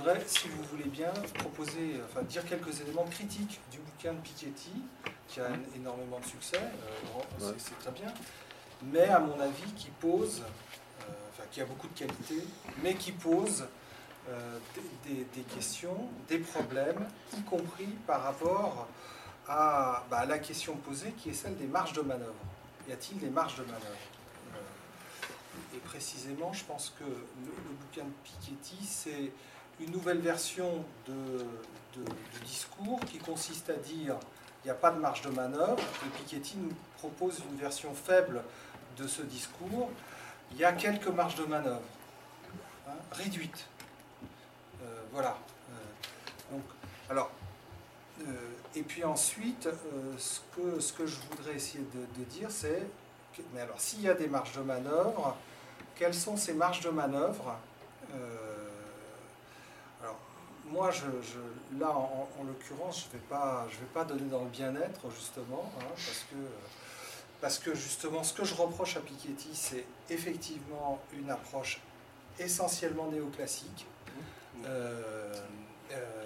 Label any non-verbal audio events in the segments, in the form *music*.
voudrais, si vous voulez bien, proposer, enfin dire quelques éléments critiques du bouquin de Piketty, qui a énormément de succès, euh, c'est très bien, mais à mon avis qui pose, euh, enfin qui a beaucoup de qualité, mais qui pose euh, des, questions, des problèmes, y compris par rapport à, bah, la question posée qui est celle des marges de manœuvre. Y a-t-il des marges de manœuvre et précisément, je pense que le, bouquin de Piketty, c'est une nouvelle version de, du discours qui consiste à dire il n'y a pas de marge de manœuvre. Et Piketty nous propose une version faible de ce discours. Il y a quelques marges de manœuvre, hein, réduites. Euh, voilà. Euh, donc, alors, euh, et puis ensuite, ce, que, je voudrais essayer de, de dire, c'est mais alors, s'il y a des marges de manœuvre, quelles sont ces marges de manœuvre moi, je, là, en, l'occurrence, je ne vais, pas, vais pas donner dans le bien-être, justement, hein, parce, que, parce que, justement, ce que je reproche à Piketty, c'est effectivement une approche essentiellement néoclassique. Euh, euh,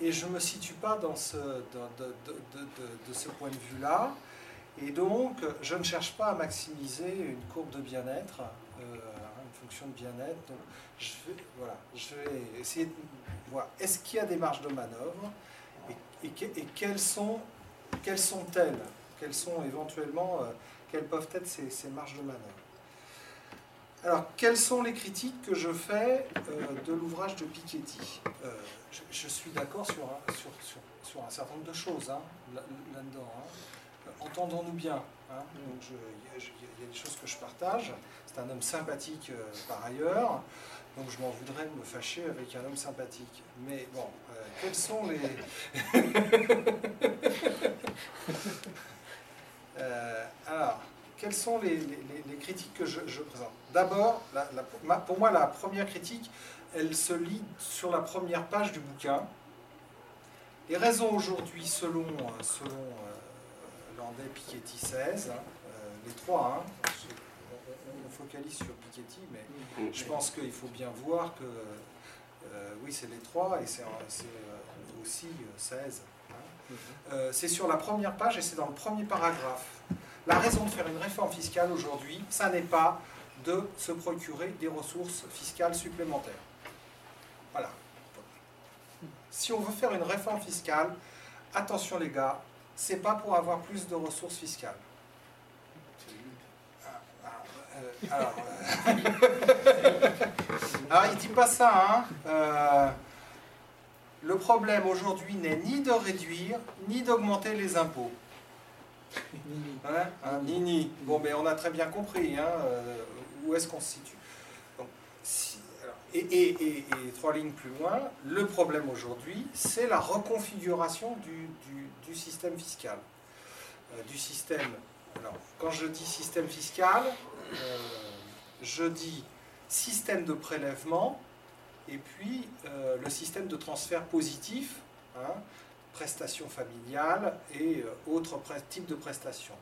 et je ne me situe pas dans ce, de, ce point de vue-là. Et donc, je ne cherche pas à maximiser une courbe de bien-être, euh, une fonction de bien-être. Donc, je vais, voilà, je vais essayer de voir, est-ce qu'il y a des marges de manœuvre et, quelles sont quelles sont-elles? Quelles sont éventuellement, euh, quelles peuvent être ces, marges de manœuvre? Alors, quelles sont les critiques que je fais euh, de l'ouvrage de Piketty? Je, suis d'accord sur, un certain nombre de choses hein, là-dedans. Hein entendons-nous bien. Hein. il y, a des choses que je partage. C'est un homme sympathique euh, par ailleurs. Donc je m'en voudrais de me fâcher avec un homme sympathique. Mais bon, euh, quels sont les... *laughs* *laughs* Euh, alors, quelles sont les, critiques que je, présente? D'abord, pour moi, la première critique, elle se lit sur la première page du bouquin. Les raisons aujourd'hui, selon, selon Landais, Piketty 16, hein, euh, les trois. Hein. Focalise sur Piketty, mais je pense qu'il faut bien voir que euh, oui, c'est les trois et c'est euh, aussi 16. Hein. c'est sur la première page et c'est dans le premier paragraphe. La raison de faire une réforme fiscale aujourd'hui, ça n'est pas de se procurer des ressources fiscales supplémentaires. Voilà. Si on veut faire une réforme fiscale, attention les gars, c'est pas pour avoir plus de ressources fiscales. Alors, *laughs* alors, il dit pas ça. Hein. Euh, le problème aujourd'hui n'est ni de réduire, ni d'augmenter les impôts. Hein, hein, ni, ni. Bon, mais on a très bien compris hein, euh, où est-ce qu'on se situe. et, trois lignes plus loin, le problème aujourd'hui, c'est la reconfiguration du, du système fiscal. Euh, du système. Quand je dis système fiscal, euh, je dis système de prélèvement et puis euh, le système de transfert positif, hein, prestations familiales et autres types de prestations.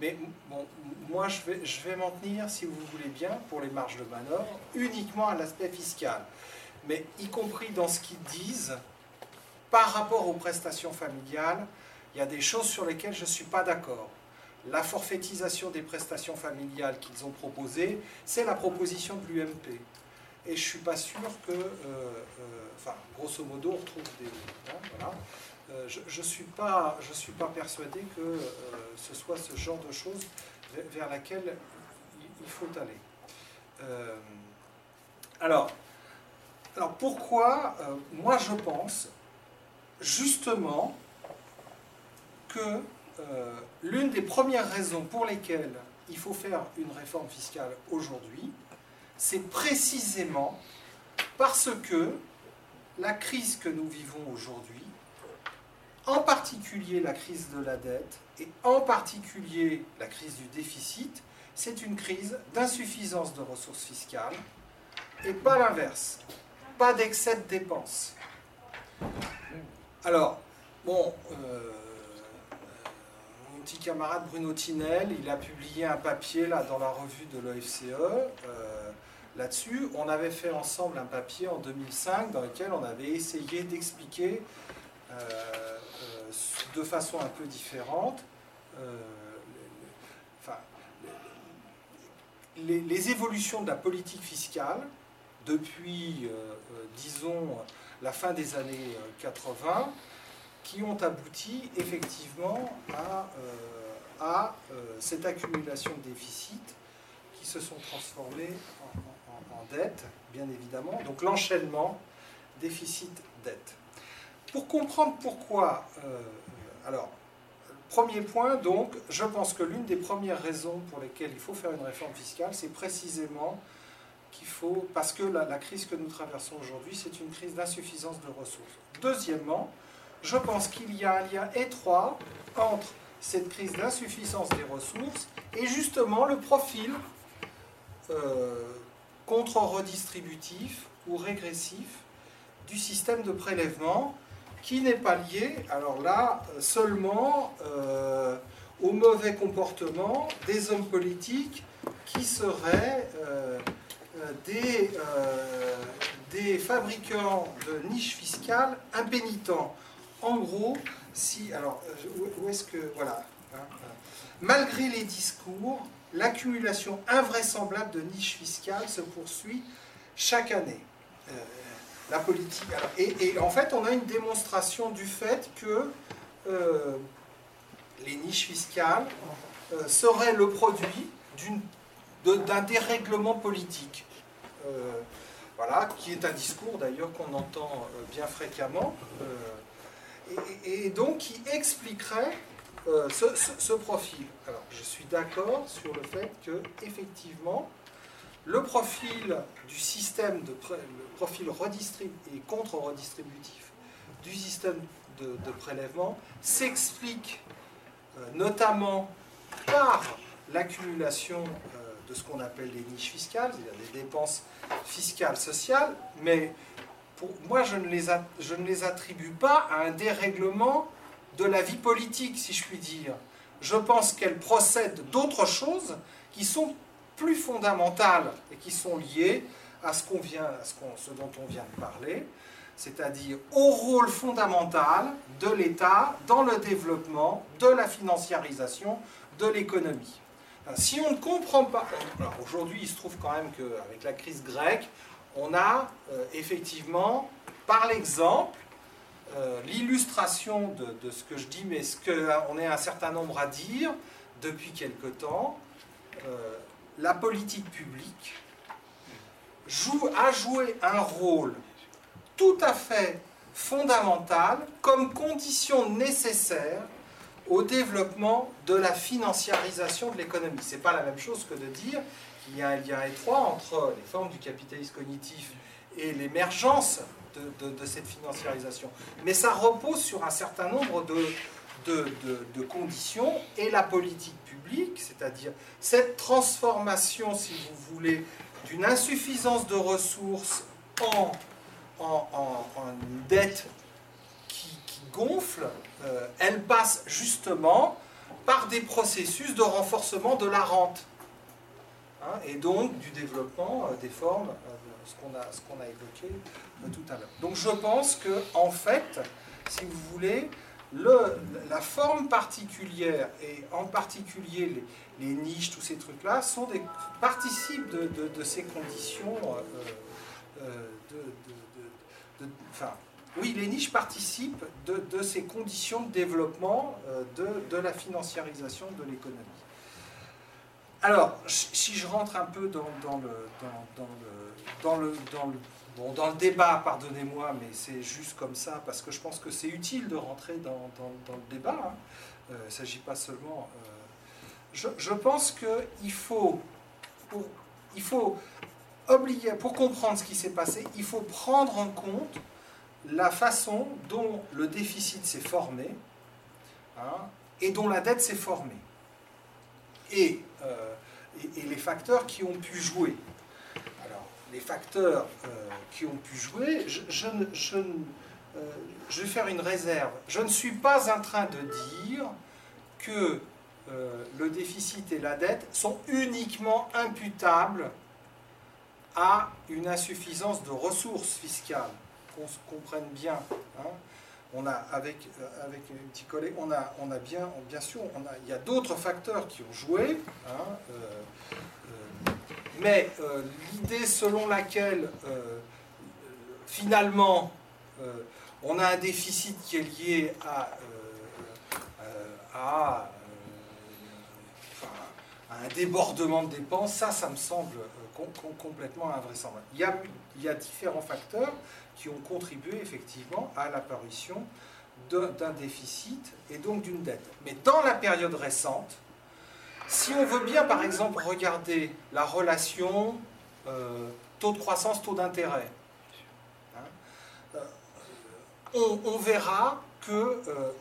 Mais moi, je vais, je vais m'en tenir, si vous voulez bien, pour les marges de manœuvre, uniquement à l'aspect fiscal. Mais y compris dans ce qu'ils disent, par rapport aux prestations familiales, il y a des choses sur lesquelles je ne suis pas d'accord. La forfaitisation des prestations familiales qu'ils ont proposées, c'est la proposition de l'UMP. Et je ne suis pas sûr que, euh, euh, enfin, grosso modo, on retrouve des... Hein. Euh, je ne suis, pas, persuadé que ce soit ce genre de choses vers laquelle il faut aller. alors, pourquoi Moi, je pense, justement, que euh, l'une des premières raisons pour lesquelles il faut faire une réforme fiscale aujourd'hui, c'est précisément parce que la crise que nous vivons aujourd'hui, en particulier la crise de la dette et en particulier la crise du déficit, c'est une crise d'insuffisance de ressources fiscales et pas l'inverse, pas d'excès de dépenses. Alors, bon, euh, petit camarade Bruno Tinel, il a publié un papier là, dans la revue de l'OFCE. Euh, là-dessus. On avait fait ensemble un papier en 2005 dans lequel on avait essayé d'expliquer de façon un peu différente les, évolutions de la politique fiscale depuis, disons, la fin des années 80, qui ont abouti effectivement à, à cette accumulation de déficits qui se sont transformés en, dette, bien évidemment. Donc l'enchaînement déficit-dette. Pour comprendre pourquoi, euh, alors, premier point, donc, je pense que l'une des premières raisons pour lesquelles il faut faire une réforme fiscale, c'est précisément qu'il faut, parce que la, crise que nous traversons aujourd'hui, c'est une crise d'insuffisance de ressources. Deuxièmement, je pense qu'il y a un lien étroit entre cette crise d'insuffisance des ressources et justement le profil euh, contre-redistributif ou régressif du système de prélèvement qui n'est pas lié, alors là, seulement euh, au mauvais comportement des hommes politiques qui seraient euh, des, des fabricants de niches fiscales impénitents. En gros, si, alors, où est-ce que, voilà, hein, malgré les discours, l'accumulation invraisemblable de niches fiscales se poursuit chaque année. Euh, la politique. et, en fait, on a une démonstration du fait que euh, les niches fiscales euh, seraient le produit d'un dérèglement politique. voilà, qui est un discours d'ailleurs qu'on entend bien fréquemment, et, donc qui expliquerait euh, ce, profil. Alors, je suis d'accord sur le fait que, effectivement, le profil du système de le profil et contre-redistributif du système de, prélèvement s'explique euh, notamment par l'accumulation euh, de ce qu'on appelle les niches fiscales, c'est-à-dire des dépenses fiscales sociales, mais moi je ne, les attribue pas à un dérèglement de la vie politique, si je puis dire. Je pense qu'elle procède d'autres choses qui sont plus fondamentales et qui sont liées à ce, qu'on vient, à ce, dont on vient de parler, c'est-à-dire au rôle fondamental de l'État dans le développement de la financiarisation de l'économie. Si on ne comprend pas, aujourd'hui il se trouve quand même qu'avec la crise grecque, on a euh, effectivement, par l'exemple, euh, l'illustration de, ce que je dis, mais ce qu'on est un certain nombre à dire depuis quelque temps, euh, la politique publique joue, a joué un rôle tout à fait fondamental comme condition nécessaire au développement de la financiarisation de l'économie. Ce n'est pas la même chose que de dire qu'il y a un lien étroit entre les formes du capitalisme cognitif et l'émergence de, cette financiarisation. Mais ça repose sur un certain nombre de, conditions et la politique publique, c'est-à-dire cette transformation, si vous voulez, d'une insuffisance de ressources en, en, une dette qui, gonfle, euh, elle passe justement par des processus de renforcement de la rente. Hein, et donc du développement euh, des formes euh, ce qu'on a, a évoqué euh, tout à l'heure. Donc je pense que, en fait, si vous voulez, le, la forme particulière, et en particulier les, niches, tous ces trucs-là, participent de, de, ces conditions de, oui, les niches participent de, de ces conditions de développement de, de la financiarisation de l'économie. Alors, si je rentre un peu dans, le, dans, le dans le, dans le, bon, dans le débat, pardonnez-moi, mais c'est juste comme ça, parce que je pense que c'est utile de rentrer dans, le débat. Hein. Euh, il ne s'agit pas seulement... Euh, je, je, pense qu'il faut, pour, il faut pour comprendre ce qui s'est passé, il faut prendre en compte la façon dont le déficit s'est formé hein, et dont la dette s'est formée. Et, et, et, les facteurs qui ont pu jouer les facteurs euh, qui ont pu jouer, euh, je, vais faire une réserve. Je ne suis pas en train de dire que euh, le déficit et la dette sont uniquement imputables à une insuffisance de ressources fiscales, qu'on se comprenne bien. Hein. On a, avec, euh, avec un petit collègue, on a, on a bien, bien sûr, on a, il y a d'autres facteurs qui ont joué, hein, euh, euh, mais l'idée selon laquelle finalement on a un déficit qui est lié à, à, un débordement de dépenses, ça, ça me semble complètement invraisemblable. Il y, a, il y a différents facteurs qui ont contribué effectivement à l'apparition d'un déficit et donc d'une dette. Mais dans la période récente, si on veut bien par exemple regarder la relation euh, taux de croissance, taux d'intérêt, hein, euh, on, verra que euh,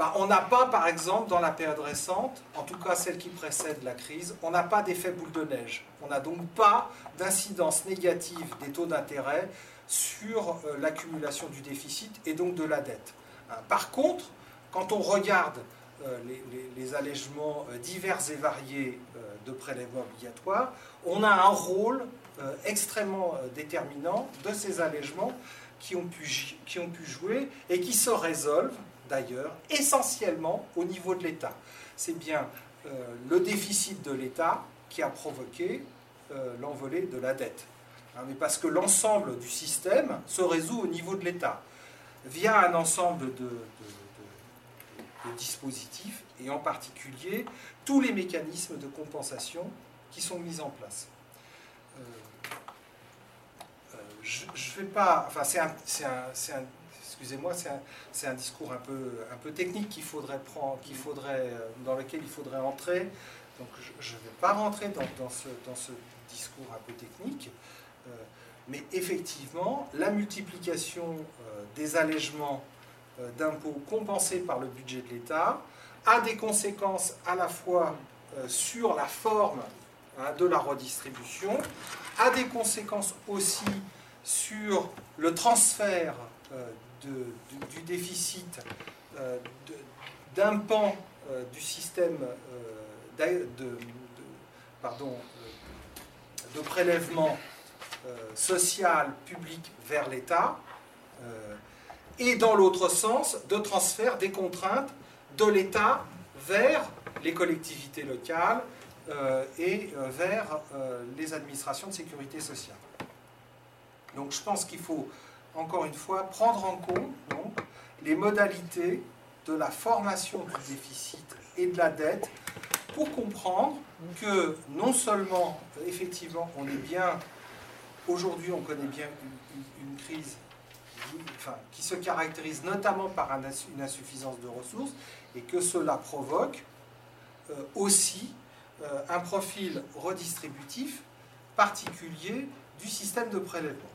bah, on n'a pas, par exemple, dans la période récente, en tout cas celle qui précède la crise, on n'a pas d'effet boule de neige. On n'a donc pas d'incidence négative des taux d'intérêt sur euh, l'accumulation du déficit et donc de la dette. Hein, par contre, quand on regarde euh, les, allègements euh, divers et variés de prélèvements obligatoires, on a un rôle extrêmement déterminant de ces allègements qui ont pu jouer et qui se résolvent d'ailleurs, essentiellement au niveau de l'État. C'est bien euh, le déficit de l'État qui a provoqué euh, l'envolée de la dette. Hein, mais parce que l'ensemble du système se résout au niveau de l'État, via un ensemble de, dispositifs, et en particulier tous les mécanismes de compensation qui sont mis en place. Euh, je ne vais pas... Enfin, c'est un excusez-moi, c'est un, discours un peu, un peu technique qu'il faudrait prendre, qu'il faudrait, euh, dans lequel il faudrait entrer. Donc je ne vais pas rentrer dans, ce, dans, ce, discours un peu technique, euh, mais effectivement, la multiplication euh, des allègements d'impôts compensés par le budget de l'État a des conséquences à la fois sur la forme hein, de la redistribution, a des conséquences aussi sur le transfert du, déficit euh, d'un pan euh, du système euh, de, prélèvement social public vers l'État, et dans l'autre sens, de transfert des contraintes de l'État vers les collectivités locales et vers les administrations de sécurité sociale. Donc je pense qu'il faut encore une fois, prendre en compte les modalités de la formation du déficit et de la dette pour comprendre que non seulement, effectivement, on est bien, aujourd'hui on connaît bien une, crise qui se caractérise notamment par une insuffisance de ressources et que cela provoque euh, aussi euh, un profil redistributif particulier du système de prélèvement.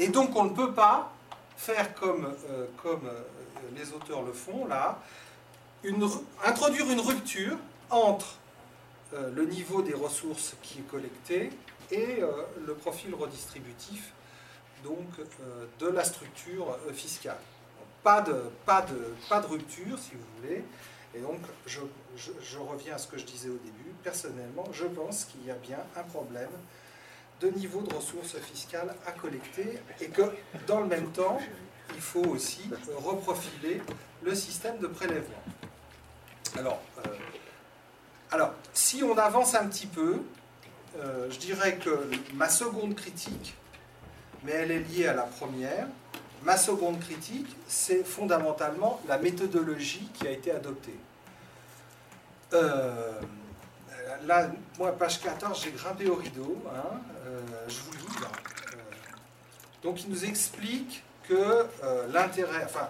Et donc on ne peut pas faire comme, euh, euh, les auteurs le font là, introduire une rupture entre euh, le niveau des ressources qui est collecté et le profil redistributif donc, de la structure fiscale. pas, de, rupture, si vous voulez. Et donc, je reviens à ce que je disais au début. Personnellement, je pense qu'il y a bien un problème de niveau de ressources fiscales à collecter et que dans le même temps, il faut aussi reprofiler le système de prélèvement. Alors, euh, alors si on avance un petit peu, euh, je dirais que ma seconde critique, mais elle est liée à la première, ma seconde critique, c'est fondamentalement la méthodologie qui a été adoptée. Euh, là, moi, page 14, j'ai grimpé au rideau, hein, euh, je vous lis. Euh, donc, il nous explique que euh, l'intérêt, enfin,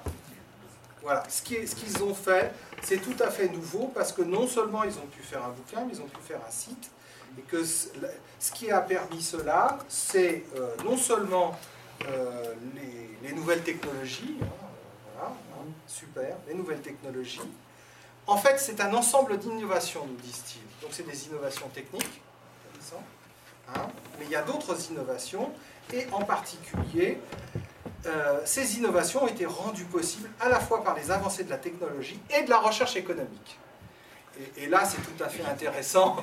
voilà, ce qu'ils ont fait, c'est tout à fait nouveau parce que non seulement ils ont pu faire un bouquin, mais ils ont pu faire un site. Et que ce qui a permis cela, c'est non seulement les, nouvelles technologies, hein, voilà, hein, super, les nouvelles technologies, en fait, c'est un ensemble d'innovations, nous disent-ils. Donc, c'est des innovations techniques, hein, mais il y a d'autres innovations, et en particulier, euh, ces innovations ont été rendues possibles à la fois par les avancées de la technologie et de la recherche économique. Et, là, c'est tout à fait intéressant. *laughs*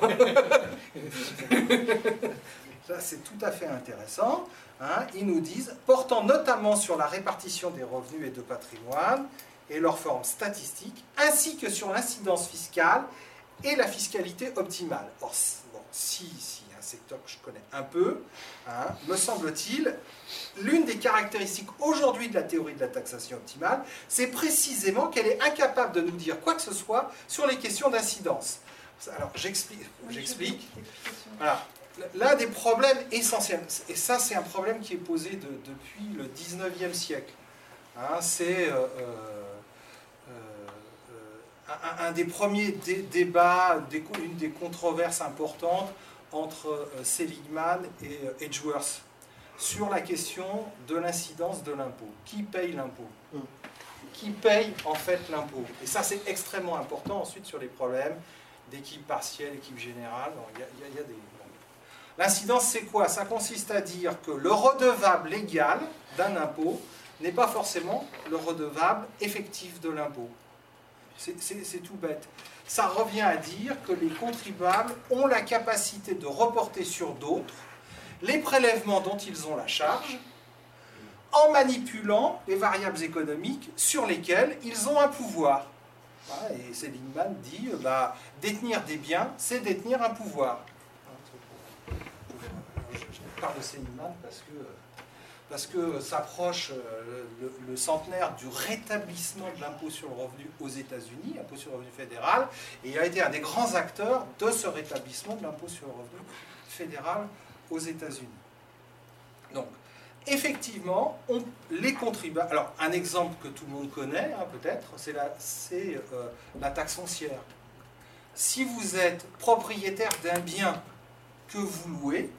Ça, c'est tout à fait intéressant. Hein. Ils nous disent, portant notamment sur la répartition des revenus et de patrimoine et leur forme statistique, ainsi que sur l'incidence fiscale et la fiscalité optimale. Or, bon, si, si un secteur que je connais un peu, hein, me semble-t-il, l'une des caractéristiques aujourd'hui de la théorie de la taxation optimale, c'est précisément qu'elle est incapable de nous dire quoi que ce soit sur les questions d'incidence. Alors, j'explique. j'explique. Voilà. L'un des problèmes essentiels, et ça c'est un problème qui est posé depuis le 19e siècle, hein, c'est euh, euh, euh, un, des premiers débats, une des controverses importantes entre Seligman et Edgeworth sur la question de l'incidence de l'impôt. Qui paye l'impôt? Mm. Qui paye en fait l'impôt? Et ça c'est extrêmement important ensuite sur les problèmes d'équipe partielle, équipe générale. Il y, a, des... L'incidence, c'est quoi? Ça consiste à dire que le redevable légal d'un impôt n'est pas forcément le redevable effectif de l'impôt. C'est tout bête. Ça revient à dire que les contribuables ont la capacité de reporter sur d'autres les prélèvements dont ils ont la charge en manipulant les variables économiques sur lesquelles ils ont un pouvoir. Et Seligman dit, euh, bah, détenir des biens, c'est détenir un pouvoir. Je parle de Seligman parce que, parce que s'approche euh, le, centenaire du rétablissement de l'impôt sur le revenu aux États-Unis, impôt sur le revenu fédéral, et il a été un des grands acteurs de ce rétablissement de l'impôt sur le revenu fédéral aux États-Unis. Donc, effectivement, on, les contribuables. Alors, un exemple que tout le monde connaît, hein, peut-être, c'est la, euh, la taxe foncière. Si vous êtes propriétaire d'un bien que vous louez,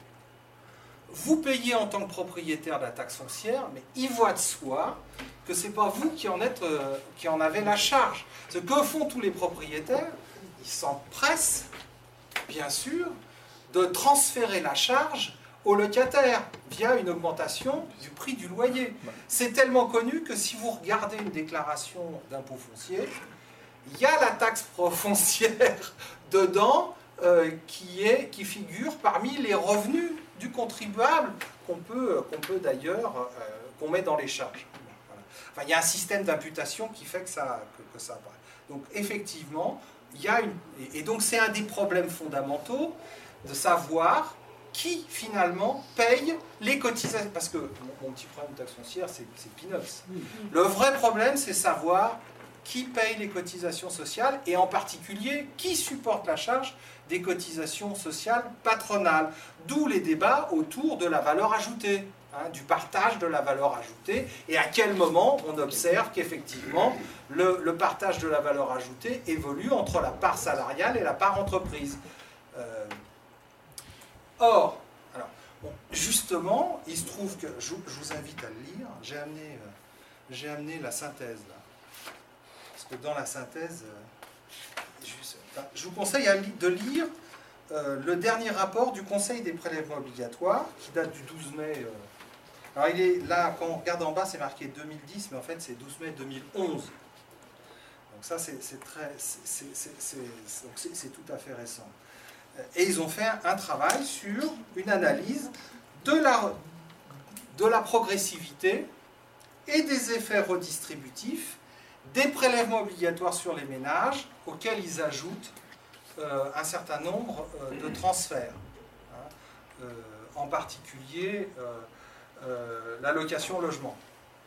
vous payez en tant que propriétaire de la taxe foncière, mais il voit de soi que ce n'est pas vous qui en, êtes, euh, qui en avez la charge. Ce que font tous les propriétaires, ils s'empressent, bien sûr, de transférer la charge au locataire via une augmentation du prix du loyer. C'est tellement connu que si vous regardez une déclaration d'impôt foncier, il y a la taxe foncière *laughs* dedans euh, qui, est, qui figure parmi les revenus du contribuable qu'on peut, qu'on peut d'ailleurs, euh, qu'on met dans les charges. Enfin, il y a un système d'imputation qui fait que ça, que, ça apparaît. Donc effectivement, il y a une... Et donc c'est un des problèmes fondamentaux de savoir qui finalement paye les cotisations. Parce que mon, petit problème de taxe foncière, c'est peanuts. Le vrai problème, c'est savoir qui paye les cotisations sociales et en particulier qui supporte la charge des cotisations sociales patronales. D'où les débats autour de la valeur ajoutée. Hein, du partage de la valeur ajoutée et à quel moment on observe qu'effectivement le, partage de la valeur ajoutée évolue entre la part salariale et la part entreprise. Euh, Or, alors, justement, il se trouve que, je, vous invite à le lire, j'ai amené, euh, amené la synthèse là. Parce que dans la synthèse, euh, je vous conseille de lire euh, le dernier rapport du Conseil des prélèvements obligatoires, qui date du 12 mai. alors il est là, quand on regarde en bas, c'est marqué 2010, mais en fait c'est 12 mai 2011. Donc ça, c'est très, tout à fait récent et ils ont fait un travail sur une analyse de la, de la progressivité et des effets redistributifs des prélèvements obligatoires sur les ménages auxquels ils ajoutent euh, un certain nombre euh, de transferts. Hein, euh, en particulier l'allocation logement.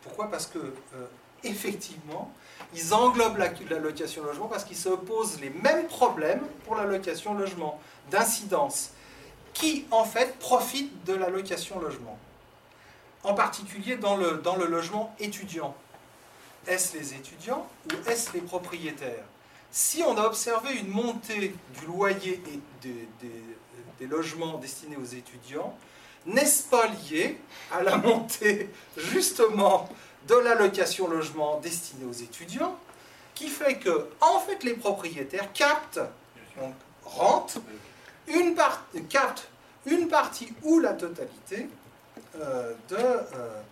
Pourquoi? Parce que effectivement, ils englobent l'allocation logement parce qu'ils se posent les mêmes problèmes pour l'allocation logement d'incidence qui en fait profitent de l'allocation logement. En particulier dans le, dans le logement étudiant. Est-ce les étudiants ou est-ce les propriétaires? Si on a observé une montée du loyer et des, logements destinés aux étudiants, n'est-ce pas lié à la *laughs* montée justement de l'allocation logement destinée aux étudiants qui fait que en fait les propriétaires captent donc rentent une captent une partie ou la totalité euh, de, euh,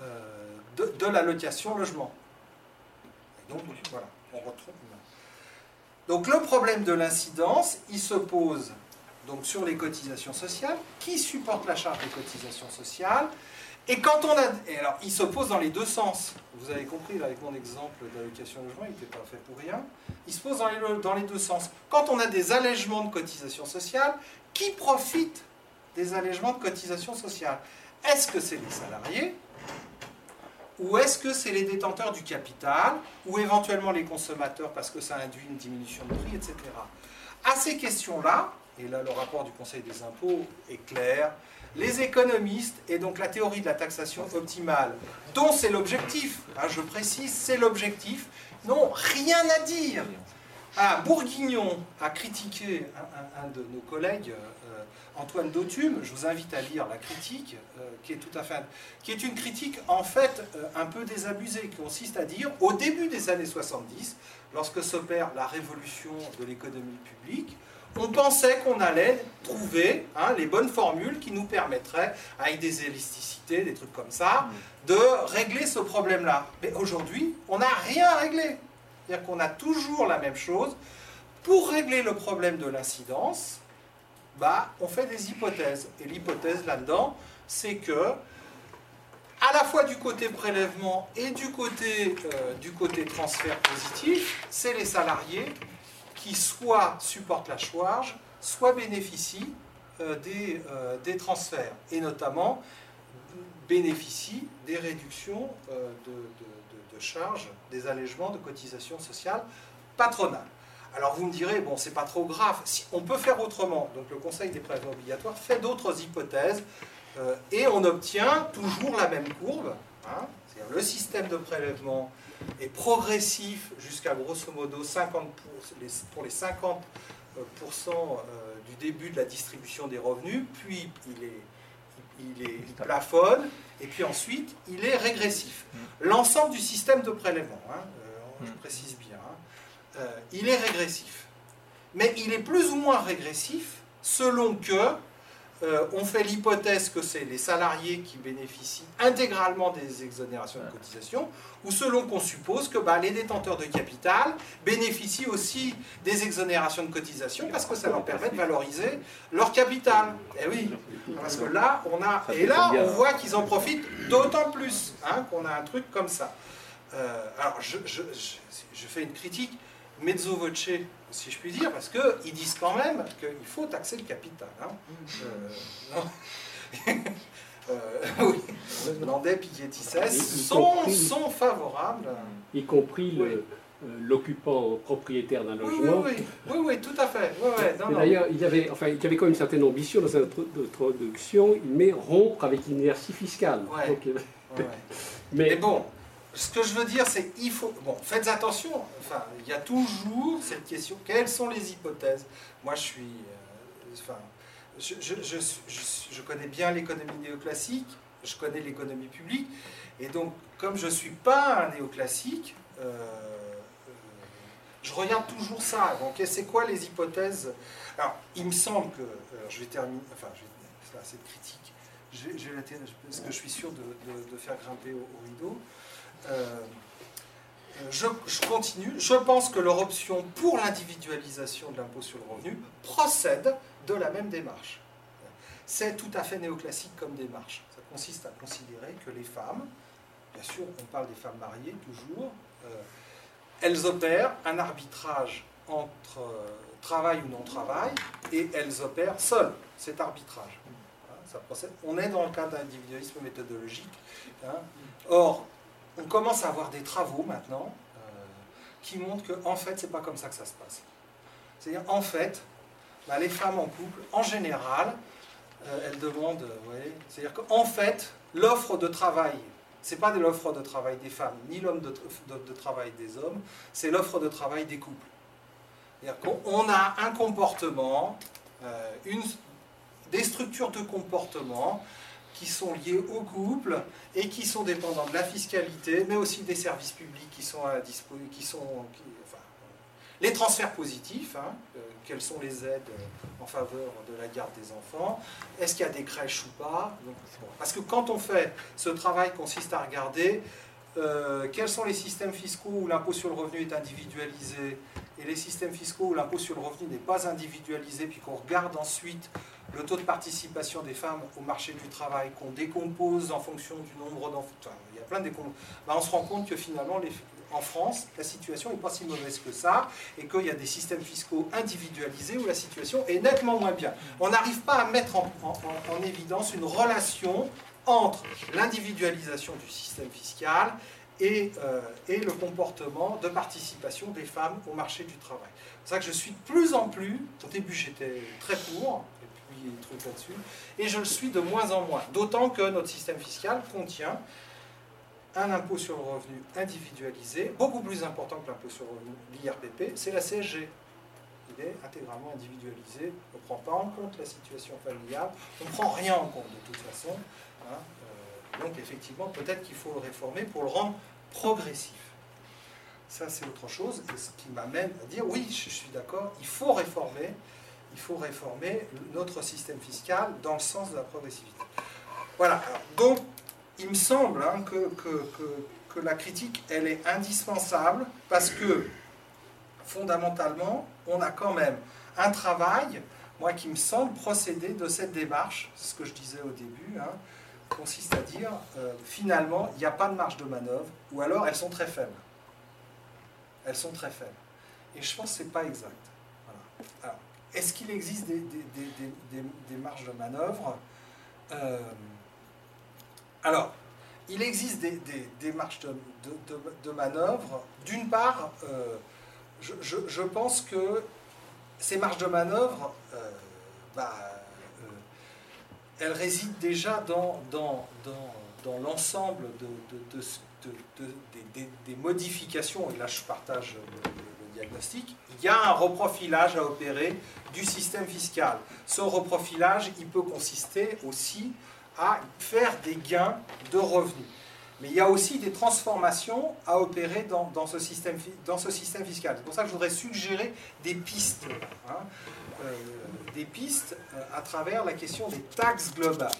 euh, de, l'allocation logement. donc voilà, on retrouve. Donc le problème de l'incidence, il se pose donc sur les cotisations sociales, qui supporte la charge des cotisations sociales, et quand on a... Et alors, il s'oppose dans les deux sens. Vous avez compris, avec mon exemple d'allocation logement, il n'était pas fait pour rien. Il se pose dans les, dans les deux sens. Quand on a des allègements de cotisations sociales, qui profite des allègements de cotisations sociales? Est-ce que c'est les salariés? Ou est-ce que c'est les détenteurs du capital, ou éventuellement les consommateurs parce que ça induit une diminution de prix, etc. À ces questions-là, et là le rapport du Conseil des impôts est clair, les économistes, et donc la théorie de la taxation optimale, dont c'est l'objectif, hein, je précise, c'est l'objectif, n'ont rien à dire. Ah, Bourguignon a critiqué un, de nos collègues, euh, Antoine Dautume, je vous invite à lire la critique, euh, qui est une critique en fait euh, un peu désabusée, qui consiste à dire, au début des années 70, lorsque s'opère la révolution de l'économie publique, on pensait qu'on allait trouver hein, les bonnes formules qui nous permettraient, avec des élasticités, des trucs comme ça, de régler ce problème-là. Mais aujourd'hui, on n'a rien réglé. C'est-à-dire qu'on a toujours la même chose. Pour régler le problème de l'incidence, bah, on fait des hypothèses. Et l'hypothèse là-dedans, c'est que, à la fois du côté prélèvement et du côté, euh, du côté transfert positif, c'est les salariés qui soit supportent la charge, soit bénéficient euh, des, euh, des, transferts, et notamment bénéficient des réductions de, de, charges, des allègements de cotisations sociales patronales. Alors vous me direz, bon, c'est pas trop grave, si, on peut faire autrement. Donc le Conseil des prélèvements obligatoires fait d'autres hypothèses et on obtient toujours la même courbe. Hein, c'est-à-dire le système de prélèvement est progressif jusqu'à grosso modo 50 pour les 50% euh, euh, du début de la distribution des revenus, puis il est il, est, plafonne, et puis ensuite il est régressif. Mm. L'ensemble du système de prélèvement, hein, euh, je mm. précise bien, hein, il est régressif. Mais il est plus ou moins régressif selon que euh, on fait l'hypothèse que c'est les salariés qui bénéficient intégralement des exonérations de cotisation, ou selon qu'on suppose que bah, les détenteurs de capital bénéficient aussi des exonérations de cotisation parce que ça leur permet de valoriser leur capital. Et eh oui, parce que là, on a, et là, on voit qu'ils en profitent d'autant plus hein, qu'on a un truc comme ça. Euh, alors, je, fais une critique mezzo voce si je puis dire, parce qu'ils disent quand même qu'il faut taxer le capital. Hein. Euh, *laughs* euh, oui, Landais, Piketty sont, sont favorables. Y compris euh, l'occupant propriétaire d'un logement. Oui, oui, oui, tout à fait. D'ailleurs, il, avait, enfin, il avait quand même une certaine ambition dans sa introduction. Il met rompre avec l'inertie fiscale. *laughs* Mais, Mais bon, ce que je veux dire, c'est qu'il faut. Bon, faites attention. Enfin, il y a toujours cette question. Quelles sont les hypothèses? Moi, je suis. Euh, enfin, je, je, je, connais bien l'économie néoclassique. Je connais l'économie publique. Et donc, comme je ne suis pas un néoclassique, euh, euh, je regarde toujours ça. Donc, c'est quoi les hypothèses? Alors, il me semble que. je vais terminer. Enfin, c'est assez critique. Je, parce que je suis sûr de, faire grimper au rideau. Euh, je, continue. Je pense que leur option pour l'individualisation de l'impôt sur le revenu procède de la même démarche. C'est tout à fait néoclassique comme démarche. Ça consiste à considérer que les femmes, bien sûr, on parle des femmes mariées toujours, euh, elles opèrent un arbitrage entre euh, travail ou non-travail et elles opèrent seules cet arbitrage. On est dans le cas d'individualisme méthodologique. Hein. Or, on commence à avoir des travaux maintenant euh, qui montrent qu'en en fait, c'est pas comme ça que ça se passe. C'est-à-dire, en fait, bah, les femmes en couple, en général, euh, elles demandent, euh, c'est-à-dire qu'en fait, l'offre de travail, c'est pas de l'offre de travail des femmes, ni l'homme de, travail des hommes, c'est l'offre de travail des couples. C'est-à-dire qu'on a un comportement, des structures de comportement qui sont liés au couple et qui sont dépendants de la fiscalité, mais aussi des services publics qui sont à disposition, qui sont, enfin, les transferts positifs, hein, euh, quelles sont les aides en faveur de la garde des enfants, est-ce qu'il y a des crèches ou pas Parce que quand on fait ce travail consiste à regarder euh, quels sont les systèmes fiscaux où l'impôt sur le revenu est individualisé et les systèmes fiscaux où l'impôt sur le revenu n'est pas individualisé, puis qu'on regarde ensuite le taux de participation des femmes au marché du travail, qu'on décompose en fonction du nombre d'enfants, il y a plein de ben, on se rend compte que finalement, en France, la situation n'est pas si mauvaise que ça, et qu'il y a des systèmes fiscaux individualisés où la situation est nettement moins bien. On n'arrive pas à mettre en, en évidence une relation entre l'individualisation du système fiscal et, euh, et, le comportement de participation des femmes au marché du travail. C'est ça que je suis de plus en plus, au début j'étais très pour, là-dessus, et je le suis de moins en moins. D'autant que notre système fiscal contient un impôt sur le revenu individualisé, beaucoup plus important que l'impôt sur le revenu, l'IRPP, c'est la CSG. Il est intégralement individualisé, on ne prend pas en compte la situation familiale, on ne prend rien en compte de toute façon. Hein. Euh, donc effectivement, peut-être qu'il faut le réformer pour le rendre progressif. Ça, c'est autre chose, et ce qui m'amène à dire, oui, je suis d'accord, il faut réformer, il faut réformer notre système fiscal dans le sens de la progressivité. Voilà, donc il me semble hein, que, que, la critique, elle est indispensable parce que, fondamentalement, on a quand même un travail, moi, qui me semble procéder de cette démarche, ce que je disais au début, hein, consiste à dire, euh, finalement, il n'y a pas de marge de manœuvre, ou alors elles sont très faibles. Elles sont très faibles. Et je pense que ce n'est pas exact. Est-ce qu'il existe des, marges de manœuvre euh, Alors, il existe des, marges de, manœuvre. D'une part, euh, je, pense que ces marges de manœuvre, bah, elle réside déjà dans, l'ensemble de, des, modifications, et là je partage diagnostic, il y a un reprofilage à opérer du système fiscal. Ce reprofilage, il peut consister aussi à faire des gains de revenus. Mais il y a aussi des transformations à opérer dans, ce, système, dans ce système fiscal. C'est pour ça que je voudrais suggérer des pistes. Hein. Euh, des pistes euh, à travers la question des taxes globales,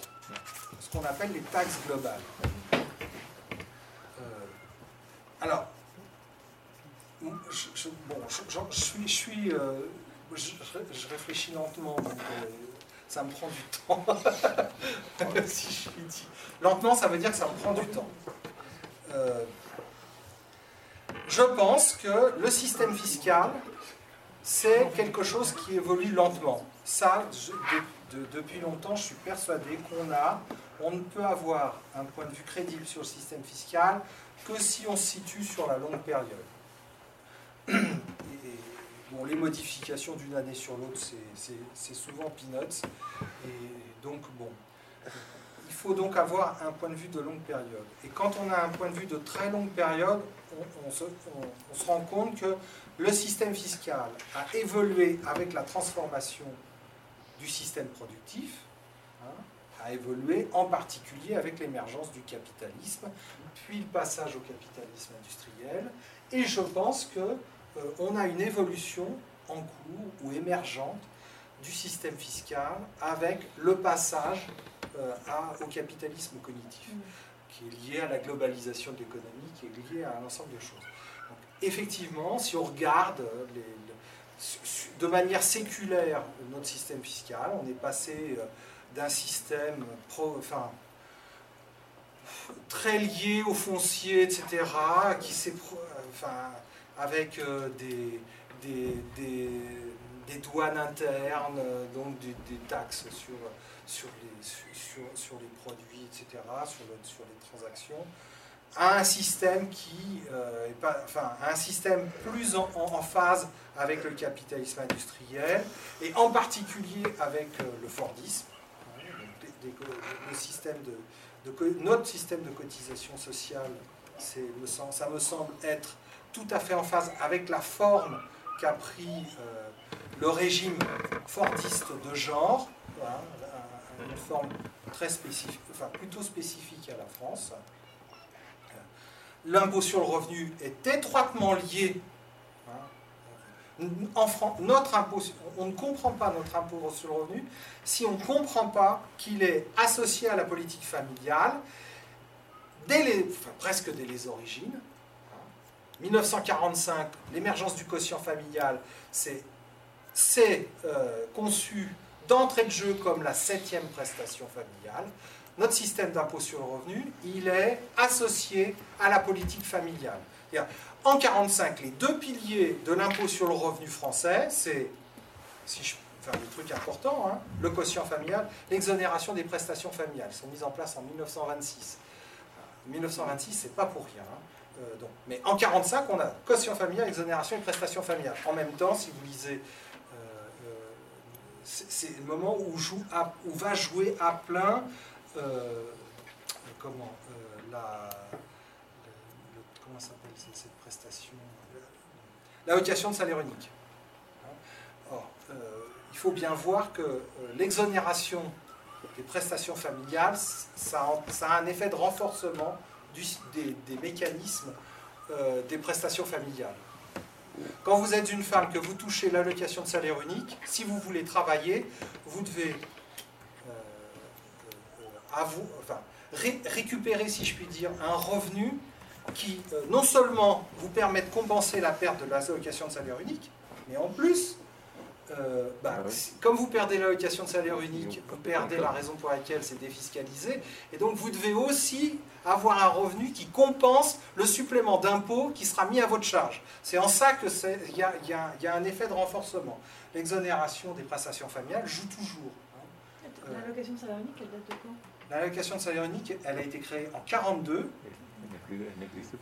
ce qu'on appelle les taxes globales. Euh, alors, je, bon, je, suis, je, suis je, réfléchis lentement, donc ça me prend du temps. *laughs* si je dis. Lentement, ça veut dire que ça me prend du temps. je pense que le système fiscal c'est quelque chose qui évolue lentement. Ça, depuis longtemps, je suis persuadé qu'on a, on ne peut avoir un point de vue crédible sur le système fiscal que si on se situe sur la longue période. Bon, les modifications d'une année sur l'autre, c'est souvent peanuts. Et donc, bon, il faut donc avoir un point de vue de longue période. Et quand on a un point de vue de très longue période, on, se, on se, rend compte que le système fiscal a évolué avec la transformation du système productif, hein, a évolué en particulier avec l'émergence du capitalisme, puis le passage au capitalisme industriel, et je pense qu'on euh, a une évolution en cours ou émergente du système fiscal avec le passage euh, au capitalisme cognitif, qui est lié à la globalisation de l'économie, qui est lié à un ensemble de choses effectivement, si on regarde de manière séculaire notre système fiscal, on est passé euh, d'un système enfin, très lié au foncier, etc., qui s'est, enfin, avec euh, des, des, douanes internes, donc des, taxes sur, sur, les, sur, les produits, etc., sur, sur les transactions, à un système qui euh, pas, enfin, un système plus en, phase avec le capitalisme industriel et en particulier avec euh, le Fordisme, notre système de cotisation sociale, ça me semble être tout à fait en phase avec la forme qu'a pris euh, le régime fordiste de genre, une forme très spécifique, plutôt spécifique à la France l'impôt sur le revenu est étroitement lié. Hein, en France, notre impôt, on ne comprend pas notre impôt sur le revenu si on ne comprend pas qu'il est associé à la politique familiale, presque dès les origines. 1945, l'émergence du quotient familial, c'est euh, conçu d'entrée de jeu comme la septième prestation familiale. Notre système d'impôt sur le revenu, il est associé à la politique familiale. En 1945, les deux piliers de l'impôt sur le revenu français, c'est, si je faire des trucs importants, hein, le quotient familial, l'exonération des prestations familiales, sont mises en place en 1926. 1926, c'est pas pour rien. Hein. Euh. Mais en 1945, on a quotient familial, exonération et prestations familiales. En même temps, si vous lisez c'est le moment où, joue où, va jouer à plein euh, comment euh, la comment cette prestation l'allocation de salaire unique. Hein. Or, euh, il faut bien voir que l'exonération des prestations familiales, ça, a un effet de renforcement des, mécanismes des prestations familiales. Quand vous êtes une femme, que vous touchez l'allocation de salaire unique, si vous voulez travailler, vous devez euh, euh, récupérer, si je puis dire, un revenu qui euh, non seulement vous permet de compenser la perte de l'allocation de salaire unique, mais en plus euh, bah, ah comme vous perdez l'allocation de salaire unique, vous perdez la raison pour laquelle c'est défiscalisé, et donc vous devez aussi avoir un revenu qui compense le supplément d'impôt qui sera mis à votre charge. C'est en ça qu'il y, y, a un effet de renforcement. L'exonération des prestations familiales joue toujours. Hein. L'allocation de salaire unique, elle date de quand? L'allocation de salaire unique, elle a été créée en 1942.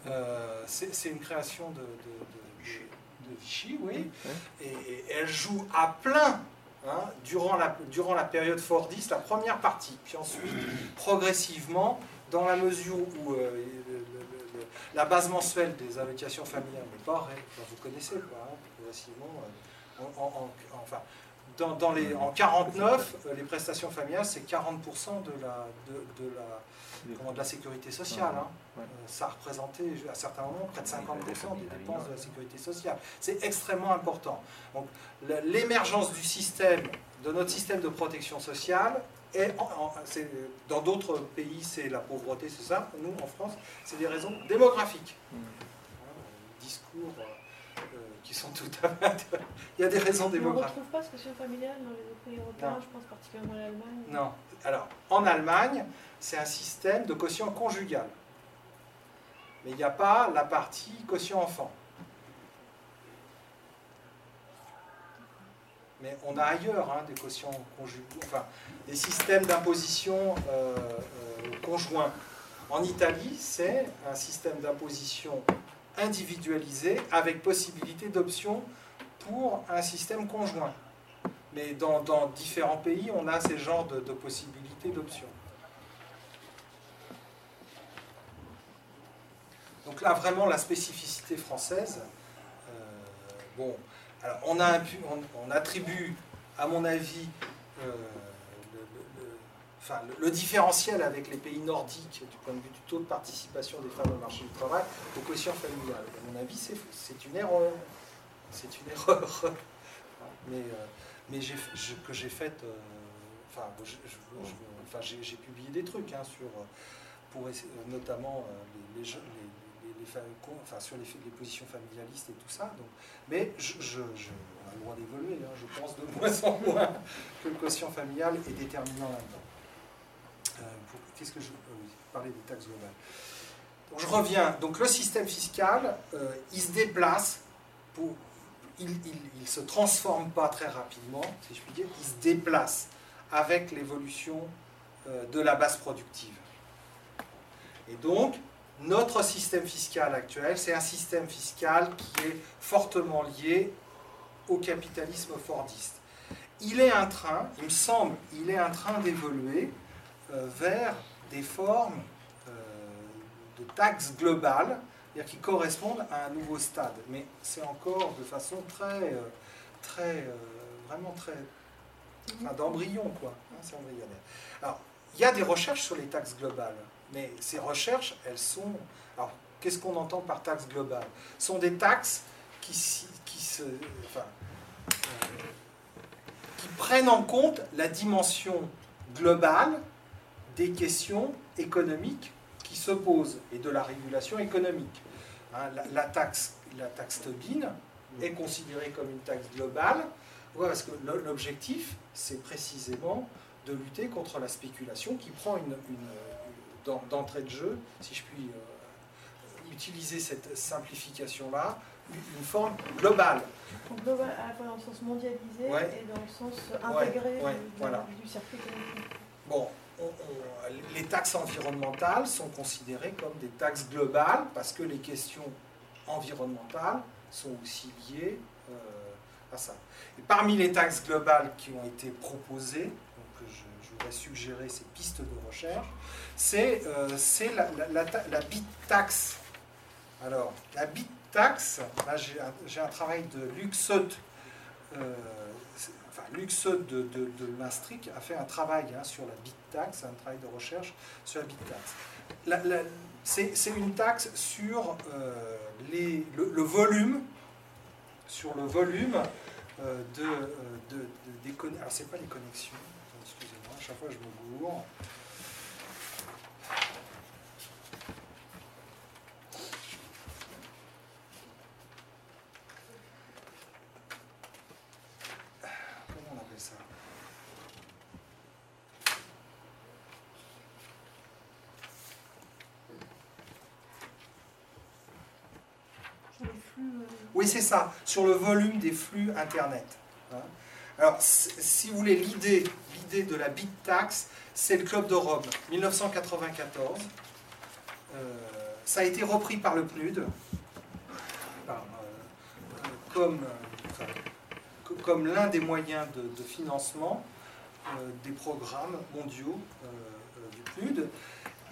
Euh, c'est une création de de Vichy, oui, et, elle joue à plein hein, durant, la, durant la période Fordiste, la première partie, puis ensuite, progressivement, dans la mesure où euh, la base mensuelle des allocations familiales n'est pas, vous connaissez, quoi, hein, progressivement, euh, enfin, dans, dans, les, en 49, euh, les prestations familiales, c'est 40% de la, de, la de la sécurité sociale. Hein. Euh, ça représentait à certains moments près de 50% des dépenses de la sécurité sociale. C'est extrêmement important. Donc l'émergence du système, de notre système de protection sociale, est dans d'autres pays c'est la pauvreté, c'est ça. Nous, en France, c'est des raisons démographiques. Hein, discours euh, qui sont tout à fait... Il y a des raisons démographiques. on ne retrouve pas ce quotient familial dans les autres pays européens, je pense particulièrement à l'Allemagne. Non. Alors, en Allemagne, c'est un système de quotient conjugal. Mais il n'y a pas la partie quotient enfant. Mais on a ailleurs hein, des quotients conjugaux, enfin des systèmes d'imposition euh, euh, conjoints. En Italie, c'est un système d'imposition individualisé avec possibilité d'option pour un système conjoint. Mais dans, différents pays, on a ces genres de, possibilités d'option. Donc là, vraiment, la spécificité française, euh, bon, alors on, a on, attribue, à mon avis, euh, le, différentiel avec les pays nordiques du point de vue du taux de participation des femmes au marché du travail au quotient familial. À mon avis, c'est une erreur. C'est une *laughs* erreur. mais, euh, que j'ai faite. enfin, j'ai publié des trucs sur, pour, notamment sur les, positions familialistes et tout ça. Mais on a le droit d'évoluer. Hein, je pense de *laughs* moins en moins que le quotient familial est déterminant là-dedans. Euh, qu'est-ce que je euh, parlais des taxes globales donc, Je reviens. Donc le système fiscal, euh, il se déplace il, il, se transforme pas très rapidement, si je puis dire. Il se déplace avec l'évolution de la base productive. Et donc, notre système fiscal actuel, c'est un système fiscal qui est fortement lié au capitalisme fordiste. Il est en train, il me semble, il est en train d'évoluer euh, vers des formes euh, de taxes globales, qui correspondent à un nouveau stade. Mais c'est encore de façon très, euh, très, vraiment très, enfin, d'embryon, quoi. Hein, c'est embryonnaire. Alors, il y a des recherches sur les taxes globales. Mais ces recherches, elles sont... Alors, qu'est-ce qu'on entend par taxe globale Ce sont des taxes qui, qui, se, enfin, euh, qui prennent en compte la dimension globale des questions économiques qui se pose et de la régulation économique. Hein, la, taxe, la taxe Tobin est considérée comme une taxe globale, parce que l'objectif, c'est précisément de lutter contre la spéculation qui prend une, d'entrée de jeu, si je puis euh, utiliser cette simplification-là, une forme globale. Donc globale à la fois dans le sens mondialisé et dans le sens intégré du, circuit économique. Bon, les taxes environnementales sont considérées comme des taxes globales parce que les questions environnementales sont aussi liées euh, à ça. Et parmi les taxes globales qui ont été proposées, donc je, voudrais suggérer ces pistes de recherche, c'est euh, la, bit tax. Alors, la bit tax, là j'ai un, travail de Luc euh, enfin de, de, Maastricht a fait un travail hein, sur la bit tax, un travail de recherche sur la bit tax. c'est une taxe sur euh, les, le, volume, sur le volume euh, de, de, des connexions. Alors c'est pas les connexions, excusez-moi, à chaque fois je me gourre. Oui, c'est ça, sur le volume des flux Internet. Hein. Alors, si vous voulez, l'idée, de la bit tax, c'est le Club de Rome, 1994. Euh, ça a été repris par le PNUD, euh, comme, comme l'un des moyens de, financement euh, des programmes mondiaux du PNUD.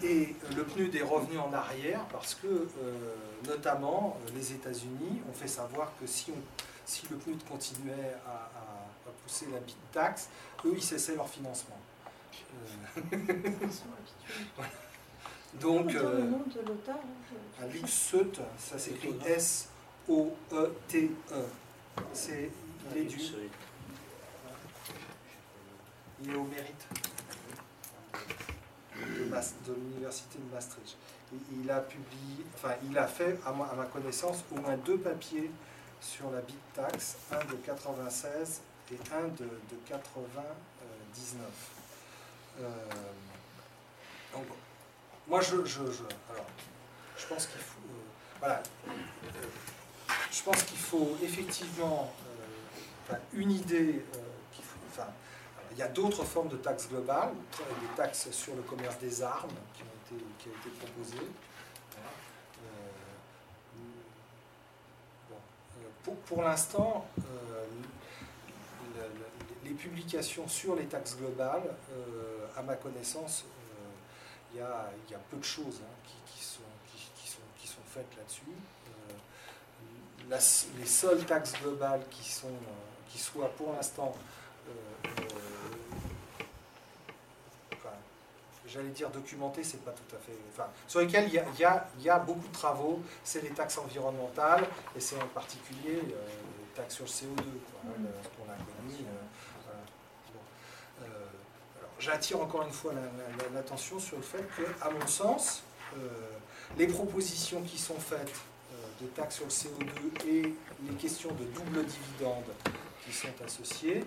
Et le PNUD est revenu en arrière parce que, euh, notamment, euh, les États-Unis ont fait savoir que si, on, si le PNUD continuait à, pousser la big tax, eux, ils cessaient leur financement. Euh, *laughs* Donc, euh, le nom de l'auteur ça s'écrit S-O-E-T-E. C'est, il est du. Il est au mérite de, l'université de Maastricht. il a publié, enfin, il a fait, à ma, connaissance, au moins deux papiers sur la bit tax, un de 96 et un de, 99. Euh, donc, moi, je, je, alors, je pense qu'il faut, euh, voilà, euh, je pense qu'il faut effectivement une idée il y a d'autres formes de taxes globales, des taxes sur le commerce des armes qui ont été, qui été proposées. Euh, euh, pour, l'instant, euh, les publications sur les taxes globales, à ma connaissance, il y, a, peu de choses hein, qui, sont, qui, sont, faites là-dessus. les seules taxes globales qui, sont, qui soient pour l'instant j'allais dire documenté, c'est pas tout à fait. Enfin, sur lesquels il y a, beaucoup de travaux, c'est les taxes environnementales, et c'est en particulier euh, les taxes sur le CO2, hein, mm. ce qu'on a connu. Euh, euh, j'attire encore une fois l'attention sur le fait que, à mon sens, les propositions qui sont faites de taxes sur le CO2 et les questions de double dividende qui sont associées,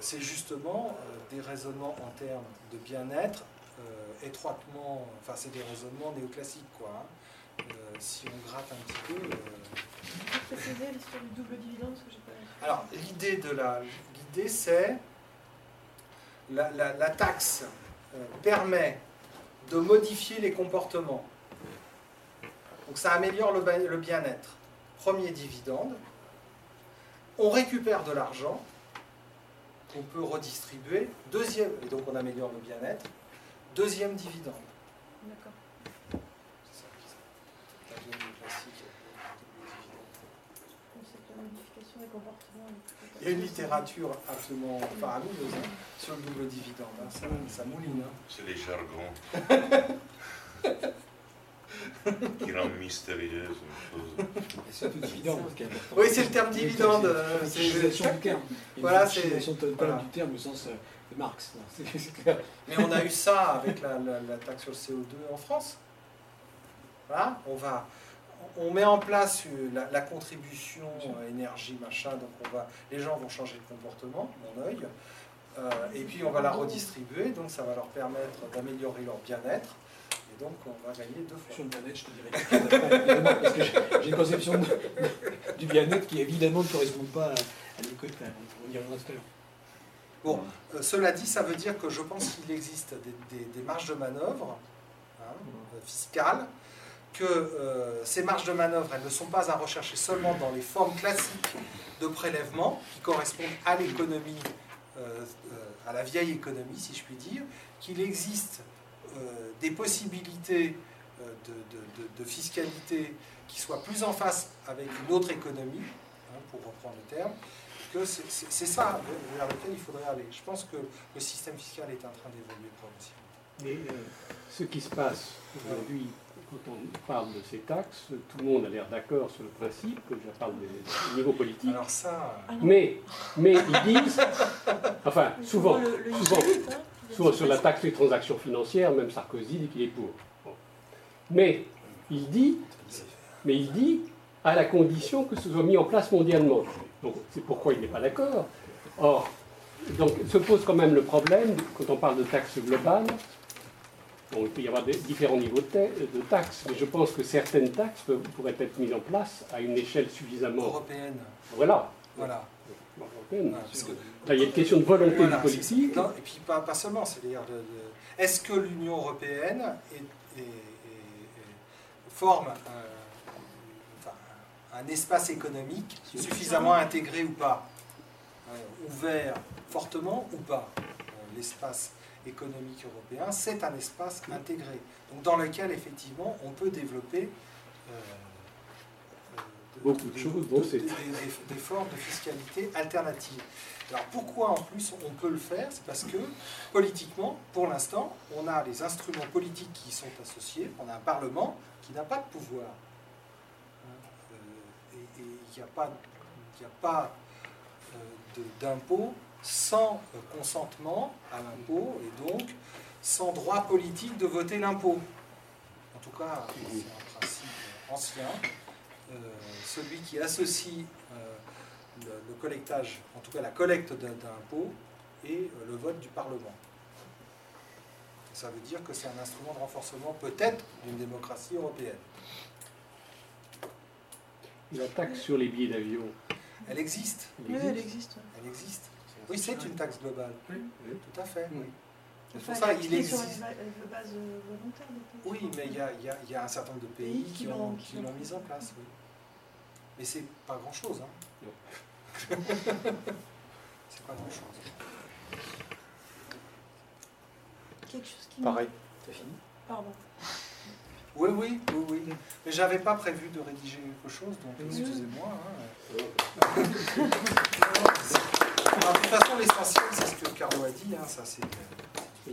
c'est justement des raisonnements en termes de bien-être euh, étroitement, enfin c'est des raisonnements néoclassiques quoi. Hein. Euh, si on gratte un petit peu. Euh... l'histoire du double dividende. Alors l'idée de la, l'idée c'est la, la, taxe euh, permet de modifier les comportements. Donc ça améliore le bien-être. Premier dividende, on récupère de l'argent qu'on peut redistribuer. Deuxième, et donc on améliore le bien-être. Deuxième dividende. D'accord. C'est ça qui La classique modification des comportements. Il y a une littérature absolument faramineuse hein, sur le double dividende. Hein. Ça, ça, mouline. Hein. C'est les jargons. *laughs* *laughs* qui rend mystérieuse une chose. C'est tout dividende qui est Oui, c'est le terme dividende. C'est l'utilisation du terme. Voilà, c'est. L'utilisation totale du terme au sens Marx. *laughs* Mais on a eu ça avec la, taxe sur le CO2 en France. Voilà, on va, on met en place la, contribution énergie machin, donc on va, les gens vont changer de comportement, mon œil, euh, et puis on va la redistribuer, donc ça va leur permettre d'améliorer leur bien-être. Et donc on va gagner deux fois. Sur le bien-être, je te dirais parce que j'ai une conception du bien-être qui évidemment ne correspond pas à l'école. On y reviendra tout à l'heure. Bon, euh, cela dit, ça veut dire que je pense qu'il existe des, marges de manœuvre hein, euh, fiscales, que euh, ces marges de manœuvre, elles ne sont pas à rechercher seulement dans les formes classiques de prélèvement qui correspondent à l'économie, à la vieille économie, si je puis dire, qu'il existe des possibilités de, fiscalité qui soient plus en face avec une autre économie, hein, pour reprendre le terme, que c'est ça vers lequel il faudrait aller. Je pense que le système fiscal est en train d'évoluer progressivement. Mais euh, ce qui se passe aujourd'hui, quand on parle de ces taxes, tout le monde a l'air d'accord sur le principe, que je parle du niveau politique. Alors ça... Ah mais, mais ils disent, enfin, souvent, souvent, souvent sur la taxe des transactions financières, même Sarkozy dit qu'il est pour. Mais il dit, mais il dit, à la condition que ce soit mis en place mondialement. Donc c'est pourquoi il n'est pas d'accord. Or, donc se pose quand même le problème, quand on parle de taxes globales, il peut y avoir des, différents niveaux de, taxes, mais je pense que certaines taxes pourraient être mises en place à une échelle suffisamment... Européenne. Voilà. Voilà. Là, il y a une question de volonté politique. et puis pas, pas seulement, c'est-à-dire, est-ce que l'Union européenne forme un espace économique suffisamment intégré ou pas, euh, ouvert fortement ou pas. Euh, l'espace économique européen, c'est un espace intégré, donc dans lequel effectivement on peut développer euh, beaucoup de choses, des, formes de fiscalité alternatives. Alors pourquoi en plus on peut le faire? C'est parce que politiquement, pour l'instant, on a les instruments politiques qui sont associés, on a un Parlement qui n'a pas de pouvoir il n'y a pas, a pas euh, d'impôt sans euh, consentement à l'impôt et donc sans droit politique de voter l'impôt. En tout cas, c'est un principe ancien. Euh, celui qui associe le, collectage, en tout cas la collecte d'impôts, et le vote du Parlement. Ça veut dire que c'est un instrument de renforcement peut-être d'une démocratie européenne. La taxe sur les billets d'avion. Elle existe. Oui, elle existe. Elle existe. Oui, c'est une taxe globale. Oui, tout à fait. Oui. C'est pour ça qu'il existe. Sur une base volontaire. Oui, mais il y a, y, a, y a, un certain nombre de pays, qui, l'ont mise en place. Oui. Mais c'est pas grand-chose. Hein. *laughs* c'est pas grand-chose. Quelque chose qui. Pareil. T'as fini? Pardon. Oui, oui, oui, oui. Mais j'avais pas prévu de rédiger quelque chose, donc excusez-moi. Hein. *laughs* de toute façon, l'essentiel, c'est ce que Carlo a dit. Hein, ça, c'est.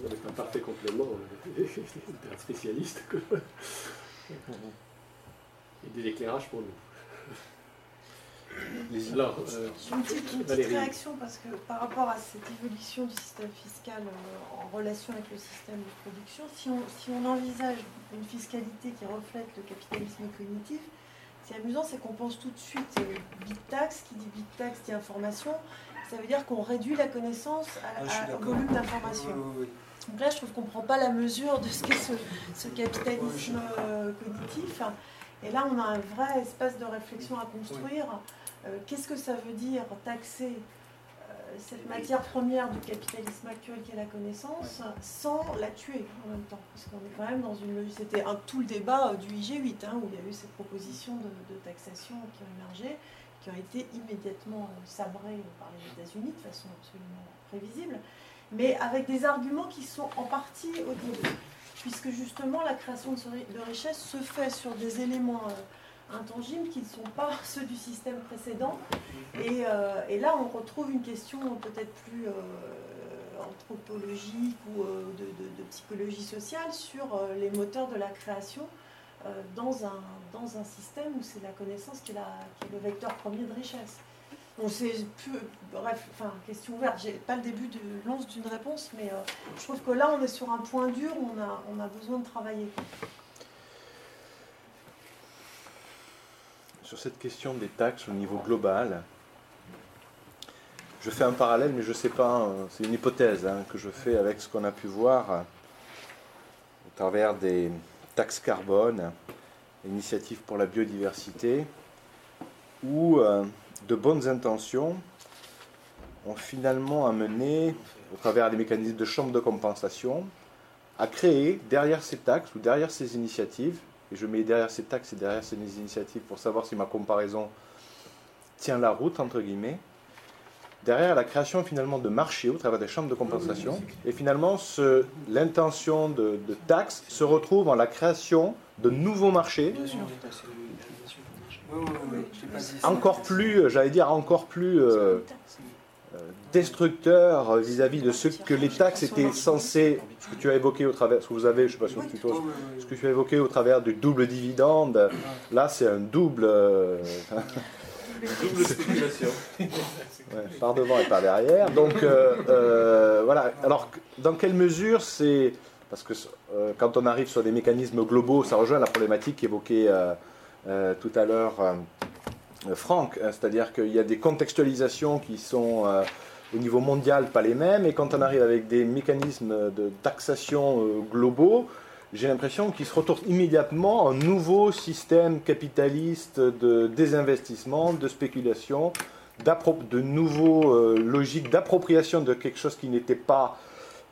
Avec un parfait complément *laughs* d'un spécialiste. Et des éclairages pour nous. Alors, euh, une petite, réaction parce que par rapport à cette évolution du système fiscal euh, en relation avec le système de production, si on, si on envisage une fiscalité qui reflète le capitalisme cognitif, c'est amusant, c'est qu'on pense tout de suite euh, big tax, qui dit big tax dit information, ça veut dire qu'on réduit la connaissance à, ah, au volume d'information. Donc là, je trouve qu'on ne prend pas la mesure de ce qu'est ce, ce, capitalisme cognitif. Et là, on a un vrai espace de réflexion à construire. Euh, qu'est-ce que ça veut dire taxer euh, cette matière première du capitalisme actuel qui est la connaissance sans la tuer en même temps? Parce qu'on est quand même dans une logique. C'était tout le débat euh, du IG8 hein, où il y a eu ces propositions de, taxation qui ont émergé, qui ont été immédiatement sabrées par les États-Unis de façon absolument prévisible, mais avec des arguments qui sont en partie au puisque justement la création de richesse se fait sur des éléments intangibles qui ne sont pas *laughs* ceux du système précédent. Euh, et, là, on retrouve une question peut-être plus euh, anthropologique ou euh, de, psychologie sociale sur les moteurs de la création dans, un, système où c'est la connaissance qui est, le vecteur premier de richesse. On sait peu, bref, enfin, question ouverte. J'ai pas le début de l'once d'une réponse, mais euh, je trouve que là, on est sur un point dur on a, on a besoin de travailler. Sur cette question des taxes au niveau global, je fais un parallèle, mais je ne sais pas, hein, c'est une hypothèse hein, que je fais avec ce qu'on a pu voir au travers des taxes carbone, initiatives pour la biodiversité, où euh, de bonnes intentions ont finalement amené, au travers des mécanismes de chambre de compensation, à créer derrière ces taxes ou derrière ces initiatives, et je mets derrière ces taxes et derrière ces initiatives pour savoir si ma comparaison tient la route, entre guillemets, derrière la création finalement de marchés au travers des chambres de compensation. Et finalement, l'intention de, taxes se retrouve en la création de nouveaux marchés. Encore plus, j'allais dire, encore plus euh, euh, destructeurs vis-à-vis de ce que les taxes étaient censées, ce que tu as évoqué au travers, ce que vous avez, je sais pas si ce que tu as évoqué au travers du double dividende, là c'est un double. Euh, double par devant et par derrière. Donc voilà. Alors, dans quelle mesure c'est. Parce que quand on arrive sur des mécanismes globaux, ça rejoint la problématique évoquée tout à l'heure euh, franck, hein, c'est-à-dire qu'il y a des contextualisations qui sont euh, au niveau mondial pas les mêmes, et quand on arrive avec des mécanismes de taxation euh, globaux, j'ai l'impression qu'ils se retournent immédiatement un nouveau système capitaliste de désinvestissement, de spéculation, de nouveaux logiques d'appropriation de quelque chose qui n'était pas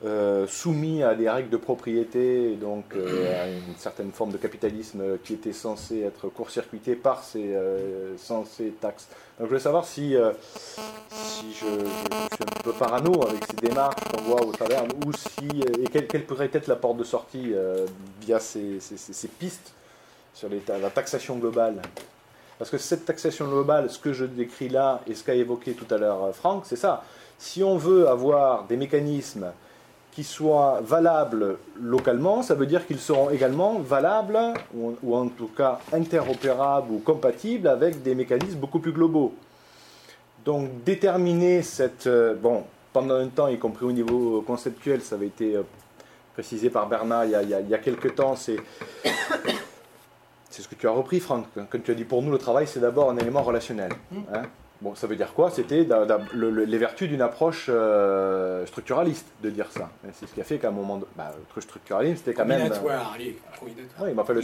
euh, soumis à des règles de propriété, donc euh, à une certaine forme de capitalisme qui était censé être court-circuité par ces, euh, taxes. Donc je voulais savoir si, si je, suis un peu parano avec ces démarches qu'on voit au travers, ou si, et quelle, pourrait être la porte de sortie via ces, ces, pistes sur la taxation globale. Parce que cette taxation globale, ce que je décris là, et ce qu'a évoqué tout à l'heure Franck, c'est ça. Si on veut avoir des mécanismes qui soient valables localement, ça veut dire qu'ils seront également valables, ou, en tout cas interopérables ou compatibles avec des mécanismes beaucoup plus globaux. Donc déterminer cette... Euh, bon, pendant un temps, y compris au niveau conceptuel, ça avait été euh, précisé par Bernard il y a, il y a, quelques temps, c'est... *coughs* C'est ce que tu as repris, Franck, quand tu as dit pour nous, le travail, c'est d'abord un élément relationnel. Mmh. Hein Bon, ça veut dire quoi? C'était les vertus d'une approche euh, structuraliste de dire ça. C'est ce qui a fait qu'à un moment, de, bah, le truc structuralisme, c'était quand même. allez, oui, enfin, le,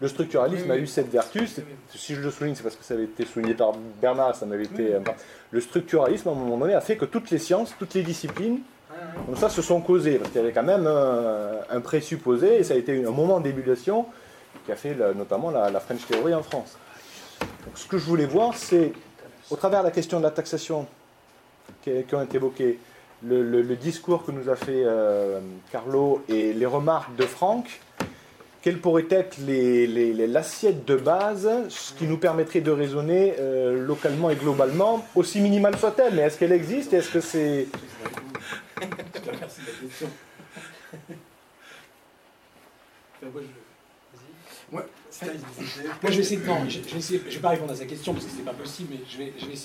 le, structuralisme a eu cette vertu. Si je le souligne, c'est parce que ça avait été souligné par Bernard, ça m'avait été. le structuralisme, à un moment donné, a fait que toutes les sciences, toutes les disciplines, comme ça, se sont causées. Parce qu'il y avait quand même un, présupposé, et ça a été un moment d'ébullition qui a fait notamment la, la French Theory en France. Donc, ce que je voulais voir, c'est au travers de la question de la taxation qui, ont été évoquées, le, discours que nous a fait euh, Carlo et les remarques de Franck, quelle pourrait être l'assiette de base, ce qui nous permettrait de raisonner euh, localement et globalement, aussi minimale soit-elle, mais est-ce qu'elle existe Est-ce que c'est... Moi, je vais essayer de. Non, je, je, vais, vais pas répondre à sa question parce que c'est pas possible, mais je vais, je vais essayer.